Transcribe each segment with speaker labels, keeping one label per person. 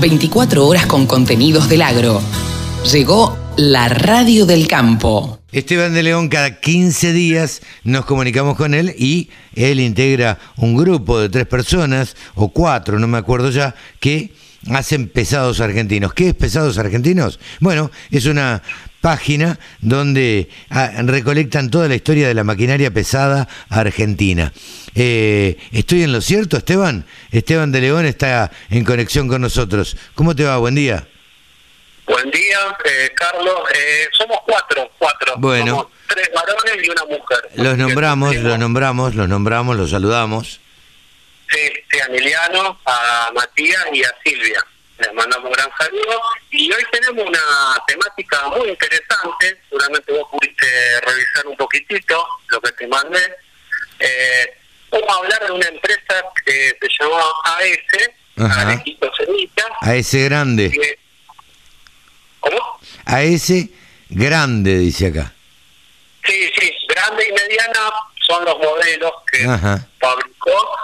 Speaker 1: 24 horas con contenidos del agro. Llegó la radio del campo.
Speaker 2: Esteban de León, cada 15 días nos comunicamos con él y él integra un grupo de tres personas, o cuatro, no me acuerdo ya, que hacen pesados argentinos. ¿Qué es pesados argentinos? Bueno, es una página donde ah, recolectan toda la historia de la maquinaria pesada argentina. Eh, ¿Estoy en lo cierto, Esteban? Esteban de León está en conexión con nosotros. ¿Cómo te va? Buen día.
Speaker 3: Buen día, eh, Carlos. Eh, somos cuatro, cuatro.
Speaker 2: Bueno.
Speaker 3: Somos tres varones y una mujer.
Speaker 2: Los nombramos, los nombramos, los nombramos, los saludamos.
Speaker 3: Sí, sí, a Emiliano, a Matías y a Silvia. Les mandamos un gran saludo. Y hoy tenemos una temática muy interesante. Seguramente vos pudiste revisar un poquitito lo que te mandé. Eh, vamos a hablar de una empresa que se llama AS,
Speaker 2: Ajá.
Speaker 3: Arequito Semilla.
Speaker 2: A ese grande,
Speaker 3: que- ¿Cómo?
Speaker 2: a ese grande, dice acá.
Speaker 3: Sí, sí, grande y mediana son los modelos que
Speaker 2: Ajá.
Speaker 3: fabricó.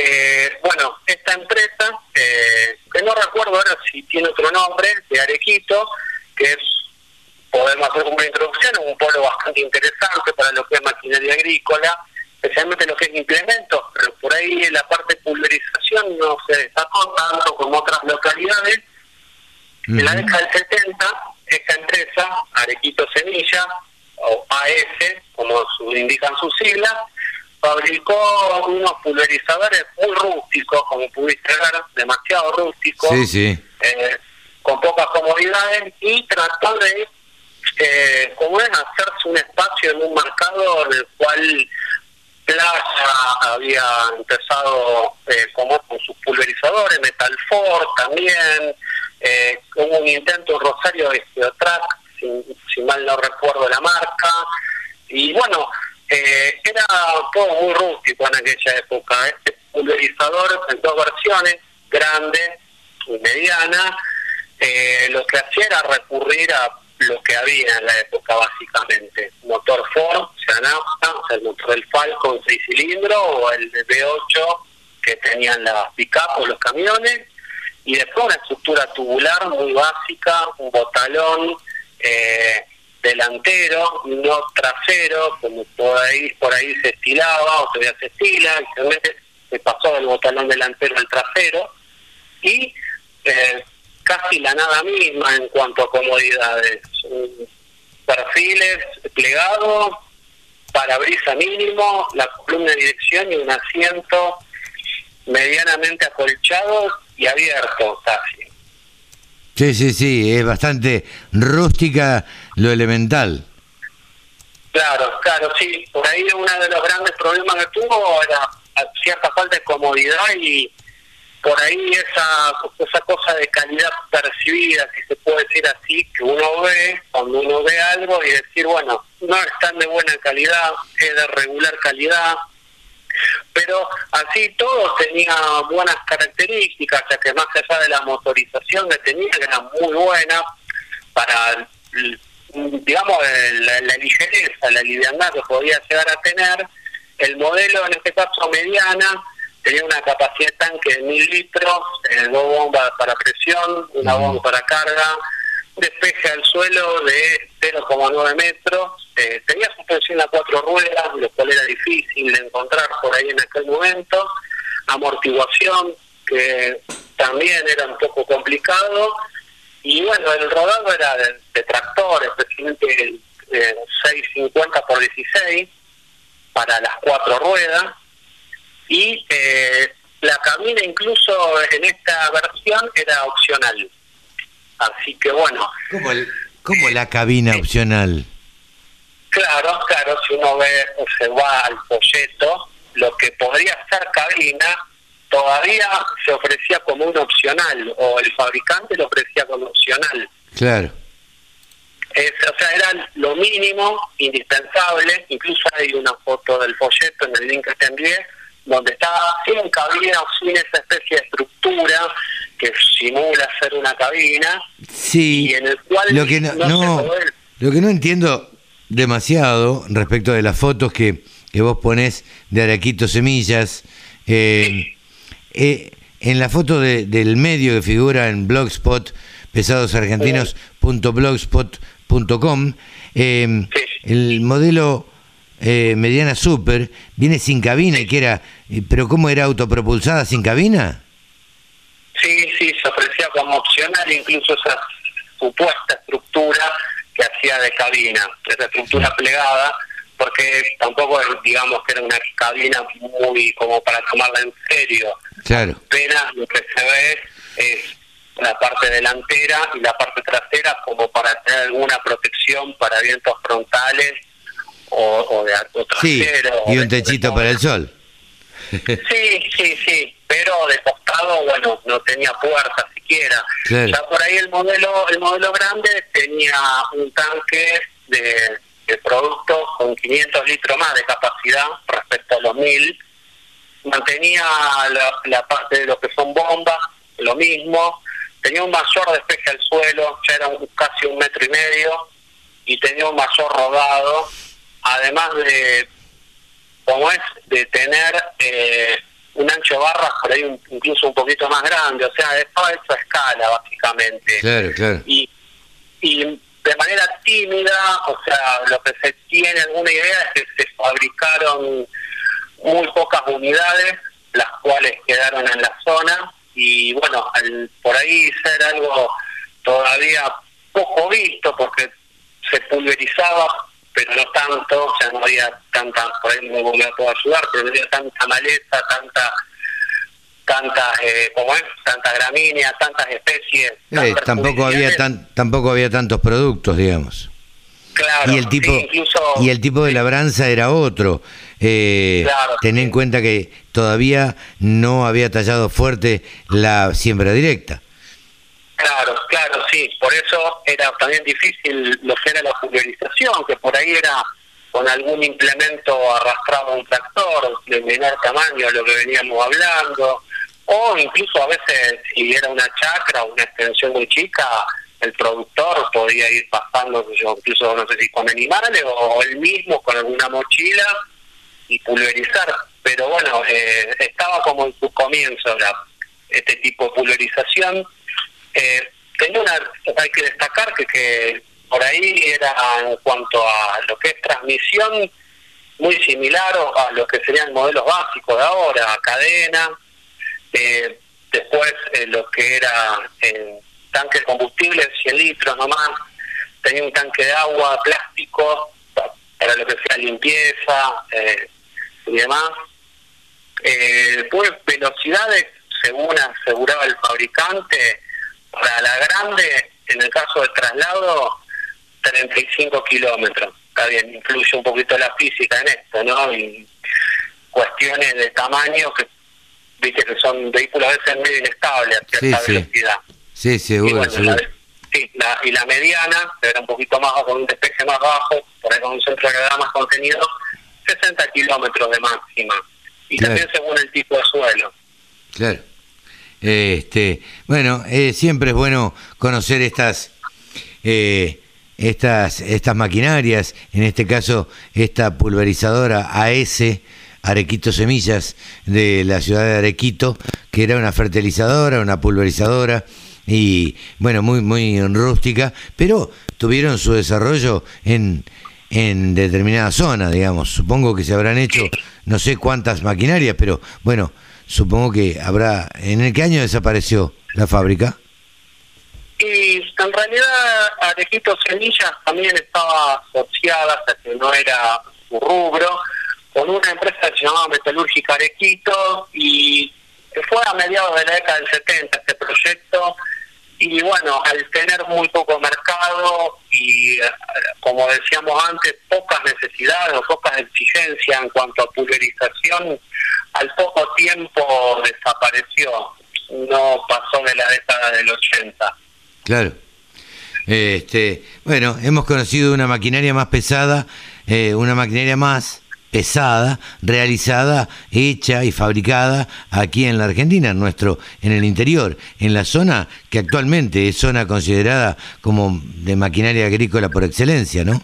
Speaker 3: Eh, bueno, esta empresa, eh, que no recuerdo ahora si tiene otro nombre, de Arequito, que es, podemos hacer una introducción, es un polo bastante interesante para lo que es maquinaria agrícola, especialmente lo que es implementos, pero por ahí en la parte de pulverización no se destacó tanto como otras localidades. En la década del 70, esta empresa, Arequito Semilla, o AS, como su- indican sus siglas, fabricó unos pulverizadores muy rústicos, como pudiste ver, demasiado rústicos,
Speaker 2: Sí, sí.
Speaker 3: eh, con pocas comodidades, y trató de, eh, como es, hacerse un espacio en un mercado en el cual Plaza había empezado eh, como con sus pulverizadores, Metalfor también, eh, hubo un intento en Rosario de Geotrack, si, si mal no recuerdo la marca, y bueno, era todo muy rústico en aquella época. Este pulverizador en dos versiones, grande y mediana, eh, lo que hacía era recurrir a lo que había en la época básicamente. Motor Ford, o el motor del Falcon 6 cilindros o el de V8 que tenían las pick o los camiones, y después una estructura tubular muy básica, un botalón eh, delantero, no trasero, como por ahí por ahí se estilaba o se estila, realmente se pasó del botalón delantero al trasero, y eh, casi la nada misma en cuanto a comodidades. Perfiles plegados, parabrisa mínimo, la columna de dirección y un asiento medianamente acolchado y abierto casi.
Speaker 2: Sí, sí, sí, es bastante rústica lo elemental.
Speaker 3: Claro, claro, sí. Por ahí uno de los grandes problemas que tuvo era cierta falta de comodidad y por ahí esa, esa cosa de calidad percibida, si se puede decir así, que uno ve cuando uno ve algo y decir, bueno, no es tan de buena calidad, es de regular calidad, pero así todo tenía buenas características, ya que más allá de la motorización que tenía, que era muy buena para, digamos, la, la ligereza, la liviandad que podía llegar a tener, el modelo, en este caso mediana, tenía una capacidad de tanque de mil litros, eh, dos bombas para presión, una bomba para carga, despeje al suelo de 0,9 metros, eh, tenía suspensión a cuatro ruedas, lo cual era difícil de encontrar por ahí en aquel momento, amortiguación, que también era un poco complicado, y bueno, el rodado era de, de tractor, especialmente el eh, 650 por 16 para las cuatro ruedas, y eh, la cabina incluso en esta versión era opcional. Así que bueno.
Speaker 2: ¿Cómo, el, cómo la cabina opcional?
Speaker 3: Claro, claro, si uno ve se va al folleto, lo que podría ser cabina todavía se ofrecía como un opcional, o el fabricante lo ofrecía como opcional.
Speaker 2: Claro.
Speaker 3: Es, o sea, era lo mínimo, indispensable, incluso hay una foto del folleto en el link que te envié, donde estaba sin cabina o sin esa especie de estructura que simula ser una cabina,
Speaker 2: Sí,
Speaker 3: y en el cual
Speaker 2: lo que no,
Speaker 3: no
Speaker 2: no- lo que no entiendo demasiado respecto de las fotos que, que vos ponés de Araquito Semillas, eh, eh, en la foto de, del medio que figura en Blogspot, pesadosargentinos.blogspot.com, eh, el modelo eh, mediana super viene sin cabina y que era, eh, pero ¿cómo era autopropulsada sin cabina?
Speaker 3: Sí, sí, se ofrecía como opcional incluso esa supuesta estructura que hacía de cabina, esa estructura plegada, porque tampoco digamos que era una cabina muy como para tomarla en serio.
Speaker 2: Claro.
Speaker 3: Apenas lo que se ve es la parte delantera y la parte trasera como para tener alguna protección para vientos frontales o, de alto trasero.
Speaker 2: y un techito para el sol.
Speaker 3: Sí, sí, sí, pero de costado, bueno, no tenía puerta siquiera. Ya por ahí el modelo el modelo grande tenía un tanque de, de producto con 500 litros más de capacidad respecto a los 1000. Mantenía la, la parte de lo que son bombas, lo mismo. Tenía un mayor despeje al suelo, ya era casi un metro y medio, y tenía un mayor rodado además de, como es, de tener eh, un ancho de barras por ahí incluso un poquito más grande, o sea, de toda esa escala básicamente.
Speaker 2: Claro, claro.
Speaker 3: Y, y de manera tímida, o sea, lo que se tiene alguna idea es que se fabricaron muy pocas unidades, las cuales quedaron en la zona, y bueno, al, por ahí ser algo todavía poco visto, porque se pulverizaba pero no tanto, o sea, no había tanta, por ahí me puedo ayudar, pero no había tanta maleza, tanta tantas eh, como es tantas gramíneas tantas especies
Speaker 2: eh, tampoco había tan tampoco había tantos productos digamos.
Speaker 3: Claro
Speaker 2: y el tipo y el tipo de labranza era otro. Eh, ten en cuenta que todavía no había tallado fuerte la siembra directa.
Speaker 3: Claro, claro, sí. Por eso era también difícil lo que era la pulverización, que por ahí era con algún implemento arrastrado un tractor de menor tamaño, lo que veníamos hablando, o incluso a veces si era una chacra o una extensión muy chica, el productor podía ir pasando, incluso no sé si con animales o él mismo con alguna mochila y pulverizar. Pero bueno, eh, estaba como en su comienzo este tipo de pulverización eh, tenía una, hay que destacar que, que por ahí era en cuanto a lo que es transmisión muy similar a lo que serían modelos básicos de ahora, cadena, eh, después eh, lo que era eh, tanque de combustible, 100 litros nomás, tenía un tanque de agua, plástico, para lo que sea limpieza eh, y demás. después velocidades, según aseguraba el fabricante, para la grande, en el caso de traslado, 35 kilómetros. Está bien, influye un poquito la física en esto, ¿no? Y cuestiones de tamaño que, viste, que son vehículos a veces medio inestables a cierta velocidad.
Speaker 2: Sí, seguro,
Speaker 3: y La, sí, la, y la mediana, que era un poquito más con un despeje más bajo, por ahí con un centro de gravedad más contenido, 60 kilómetros de máxima. Y también según el tipo de suelo.
Speaker 2: Claro. Este, bueno, eh, siempre es bueno conocer estas, eh, estas, estas maquinarias, en este caso esta pulverizadora AS, Arequito Semillas, de la ciudad de Arequito, que era una fertilizadora, una pulverizadora, y bueno, muy, muy rústica, pero tuvieron su desarrollo en, en determinada zona, digamos. Supongo que se habrán hecho no sé cuántas maquinarias, pero bueno, supongo que habrá... ¿En qué año desapareció la fábrica?
Speaker 3: Y en realidad Arequito Semillas también estaba asociada, hasta que no era rubro, con una empresa que se llamaba Metalúrgica Arequito y fue a mediados de la década del 70 este proyecto y bueno, al tener muy poco mercado y eh, como decíamos antes, pocas necesidades o pocas exigencias en cuanto a pulverización, al poco tiempo desapareció, no pasó de la década del 80.
Speaker 2: Claro. Este, bueno, hemos conocido una maquinaria más pesada, eh, una maquinaria más pesada, realizada, hecha y fabricada aquí en la Argentina, en nuestro, en el interior, en la zona que actualmente es zona considerada como de maquinaria agrícola por excelencia, ¿no?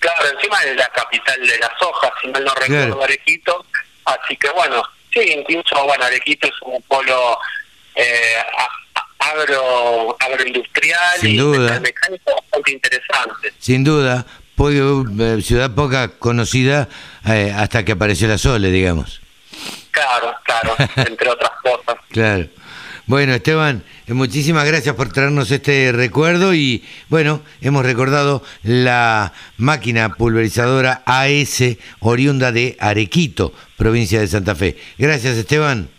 Speaker 3: Claro, encima es la capital de las hojas, si mal no recuerdo, Arequito, así que bueno, sí, incluso, bueno, Arequito es un polo eh, agro, agroindustrial
Speaker 2: Sin
Speaker 3: y mecánico bastante interesante.
Speaker 2: Sin duda, po- eh, ciudad poca conocida eh, hasta que apareció la Sole, digamos.
Speaker 3: Claro, claro, entre otras cosas.
Speaker 2: Claro. Bueno, Esteban, eh, muchísimas gracias por traernos este recuerdo y bueno, hemos recordado la máquina pulverizadora AS oriunda de Arequito, provincia de Santa Fe. Gracias, Esteban.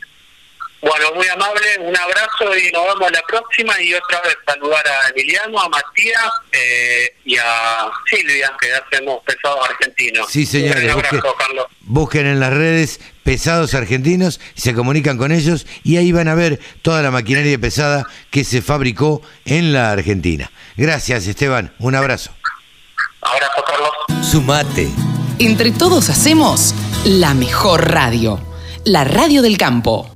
Speaker 3: Bueno, muy amable, un abrazo y nos vemos la próxima y otra vez saludar a Emiliano, a Matías eh, y a Silvia, que hacemos pesados argentinos.
Speaker 2: Sí, señores,
Speaker 3: Un abrazo,
Speaker 2: busque-
Speaker 3: Carlos.
Speaker 2: busquen en las redes pesados argentinos, se comunican con ellos y ahí van a ver toda la maquinaria pesada que se fabricó en la Argentina. Gracias, Esteban. Un abrazo.
Speaker 3: Abrazo, Carlos.
Speaker 2: Sumate.
Speaker 1: Entre todos hacemos la mejor radio, la radio del campo.